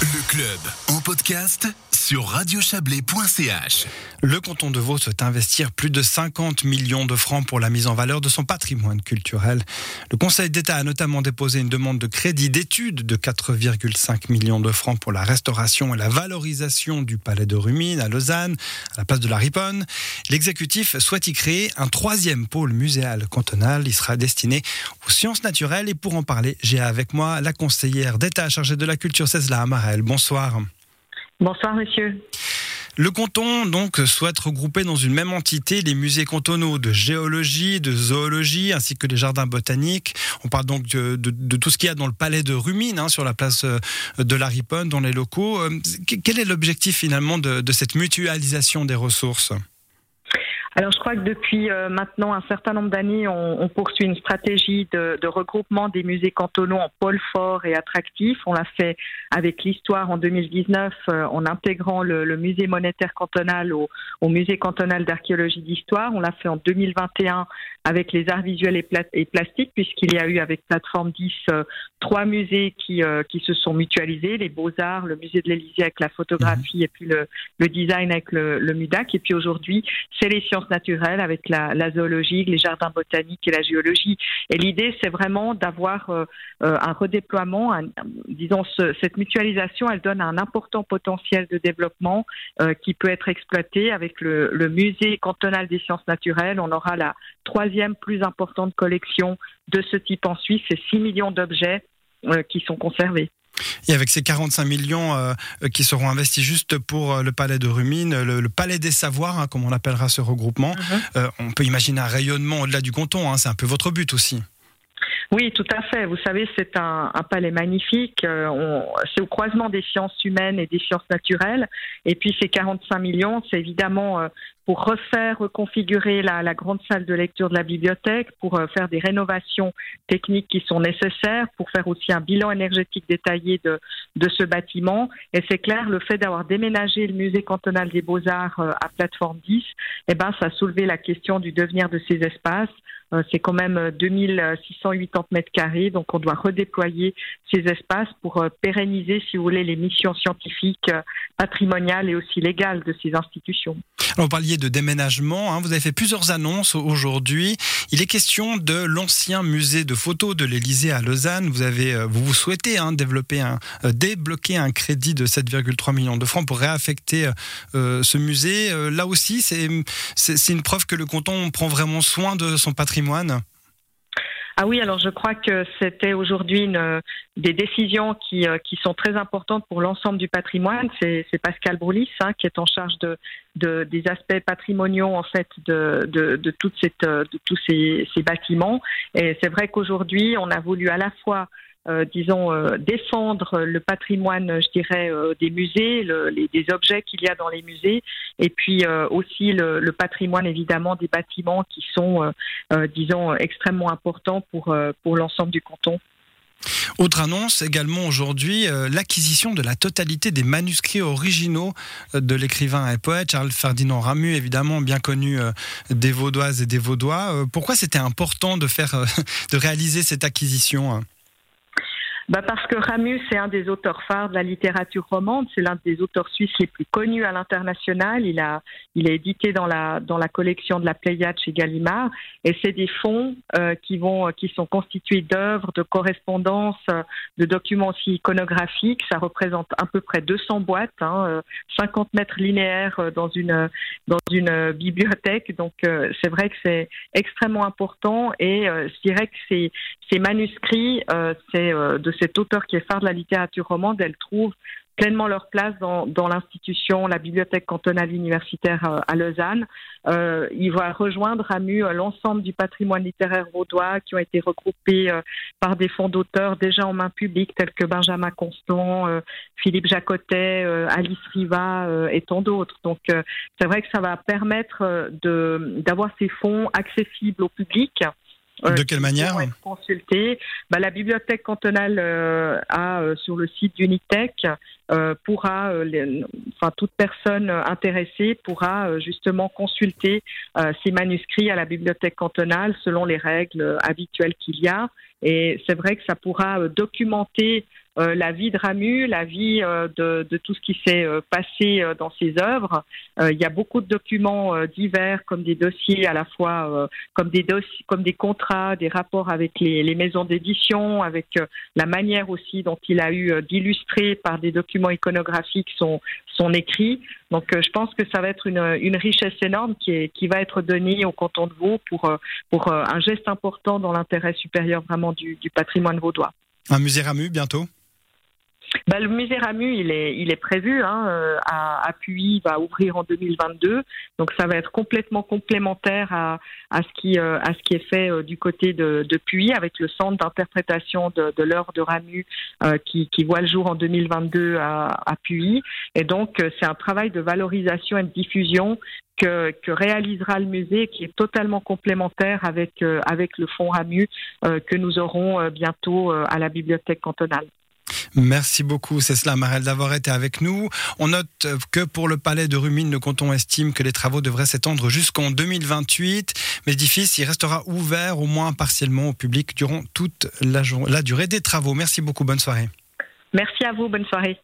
Le club. En podcast sur radiochablais.ch. Le canton de Vaud souhaite investir plus de 50 millions de francs pour la mise en valeur de son patrimoine culturel. Le Conseil d'État a notamment déposé une demande de crédit d'études de 4,5 millions de francs pour la restauration et la valorisation du palais de Rumine à Lausanne, à la place de la Riponne. L'exécutif souhaite y créer un troisième pôle muséal cantonal. Il sera destiné aux sciences naturelles et pour en parler, j'ai avec moi la conseillère d'État chargée de la culture, César Amarel. Bonsoir. Bonsoir, monsieur. Le canton donc souhaite regrouper dans une même entité les musées cantonaux de géologie, de zoologie, ainsi que les jardins botaniques. On parle donc de, tout ce qu'il y a dans le palais de Rumine, hein, sur la place euh, de la Riponne, dans les locaux. Euh, quel est l'objectif finalement de cette mutualisation des ressources? Alors je crois que depuis euh, maintenant un certain nombre d'années, on, on, poursuit une stratégie de, de, regroupement des musées cantonaux en pôle fort et attractif. On l'a fait avec l'histoire en 2019 euh, en intégrant le, le, musée monétaire cantonal au, au musée cantonal d'archéologie d'histoire. On l'a fait en 2021 avec les arts visuels et, et plastiques puisqu'il y a eu avec plateforme 10 euh, trois musées qui, qui se sont mutualisés, les beaux-arts, le musée de l'Élysée avec la photographie mmh. et puis le, le design avec le, le MUDAC. Et puis aujourd'hui, c'est les sciences naturelle avec la, zoologie, les jardins botaniques et la géologie. Et l'idée, c'est vraiment d'avoir euh, euh, un redéploiement, disons, cette mutualisation, elle donne un important potentiel de développement euh, qui peut être exploité avec le, le musée cantonal des sciences naturelles. On aura la troisième plus importante collection de ce type en Suisse, c'est 6 millions d'objets qui sont conservés. Et avec ces 45 millions euh, qui seront investis juste pour euh, le palais de Rumine, le, palais des savoirs, hein, comme on appellera ce regroupement, mhm. euh, on peut imaginer un rayonnement au-delà du canton. Hein, c'est un peu votre but aussi. Oui, tout à fait. Vous savez, c'est un, palais magnifique. c'est au croisement des sciences humaines et des sciences naturelles. Et puis ces 45 millions, c'est évidemment pour refaire, reconfigurer la, la, grande salle de lecture de la bibliothèque, pour euh, faire des rénovations techniques qui sont nécessaires, pour faire aussi un bilan énergétique détaillé de, de ce bâtiment. Et c'est clair, le fait d'avoir déménagé le musée cantonal des beaux-arts euh, à plateforme 10, eh ben, ça a soulevé la question du devenir de ces espaces. Euh, c'est quand même 2680 mètres carrés, donc on doit redéployer ces espaces pour pérenniser, si vous voulez, les missions scientifiques, patrimoniales et aussi légales de ces institutions. Alors, vous parliez de déménagement, hein. vous avez fait plusieurs annonces aujourd'hui. Il est question de l'ancien musée de photos de l'Élysée à Lausanne. Vous avez, euh, vous, souhaitez hein, développer euh, débloquer un crédit de 7,3 millions de francs pour réaffecter euh, ce musée. là aussi, c'est une preuve que le canton prend vraiment soin de son patrimoine. Ah oui, alors je crois que c'était aujourd'hui une, des décisions qui, qui sont très importantes pour l'ensemble du patrimoine. C'est, Pascal Broulis hein, qui est en charge de, de, des aspects patrimoniaux en fait de, de, de, toute cette, de tous ces, ces bâtiments. Et c'est vrai qu'aujourd'hui, on a voulu à la fois euh, disons, euh, défendre le patrimoine, je dirais, euh, des musées, le, les, des objets qu'il y a dans les musées, et puis aussi le, le, patrimoine, évidemment, des bâtiments qui sont, disons, extrêmement importants pour, pour l'ensemble du canton. Autre annonce également aujourd'hui, l'acquisition de la totalité des manuscrits originaux de l'écrivain et poète Charles Ferdinand Ramu, évidemment bien connu des Vaudoises et des Vaudois. pourquoi c'était important de faire, de réaliser cette acquisition hein? Bah Parce que Ramus, c'est un des auteurs phares de la littérature romande. C'est l'un des auteurs suisses les plus connus à l'international. Il a, il est édité dans la, dans la collection de la Pléiade chez Gallimard. Et c'est des fonds euh, qui, vont, qui sont constitués d'œuvres, de correspondances, de documents aussi iconographiques. Ça représente à peu près 200 boîtes, hein, 50 euh, mètres linéaires euh, dans une, dans une bibliothèque. Donc, euh, c'est vrai que c'est extrêmement important. Et je dirais que ces, ces manuscrits, c'est de cet auteur qui est phare de la littérature romande, elles trouvent pleinement leur place dans, l'institution, la bibliothèque cantonale universitaire euh, à Lausanne. Euh, il va rejoindre à MU euh, l'ensemble du patrimoine littéraire vaudois qui ont été regroupés par des fonds d'auteurs déjà en main publique tels que Benjamin Constant, Philippe Jacotet, Alice Riva et tant d'autres. Donc c'est vrai que ça va permettre d'avoir ces fonds accessibles au public de quelle manière consulter. Bah, la bibliothèque cantonale euh, a euh, sur le site d'Unitech euh, pourra, enfin toute personne intéressée pourra justement consulter ces manuscrits à la bibliothèque cantonale selon les règles habituelles qu'il y a. Et c'est vrai que ça pourra documenter la vie de Ramu, la vie de, de, tout ce qui s'est passé dans ses œuvres. il y a beaucoup de documents divers, comme des dossiers à la fois, comme des contrats, des rapports avec les, maisons d'édition, avec la manière aussi dont il a eu d'illustrer par des documents iconographiques son, écrit. Donc, je pense que ça va être une, richesse énorme qui, va être donnée au canton de Vaud pour, pour un geste important dans l'intérêt supérieur vraiment du, du patrimoine vaudois. Un musée Ramu bientôt? Bah, le musée Ramu, il est, il est prévu hein, euh, à, à Puy, va ouvrir en 2022. Donc ça va être complètement complémentaire à, à ce qui, euh, à ce qui est fait euh, du côté de, de Puy, avec le centre d'interprétation de, de l'œuvre de Ramu qui, qui voit le jour en 2022 à, à Puy. Et donc c'est un travail de valorisation et de diffusion que, que, réalisera le musée, qui est totalement complémentaire avec, avec le fonds Ramu que nous aurons bientôt à la bibliothèque cantonale. Merci beaucoup, c'est cela, Marel, d'avoir été avec nous. On note que pour le palais de Rumine, le canton estime que les travaux devraient s'étendre jusqu'en 2028. Mais l'édifice, restera ouvert au moins partiellement au public durant toute la, la durée des travaux. Merci beaucoup, bonne soirée. Merci à vous, bonne soirée.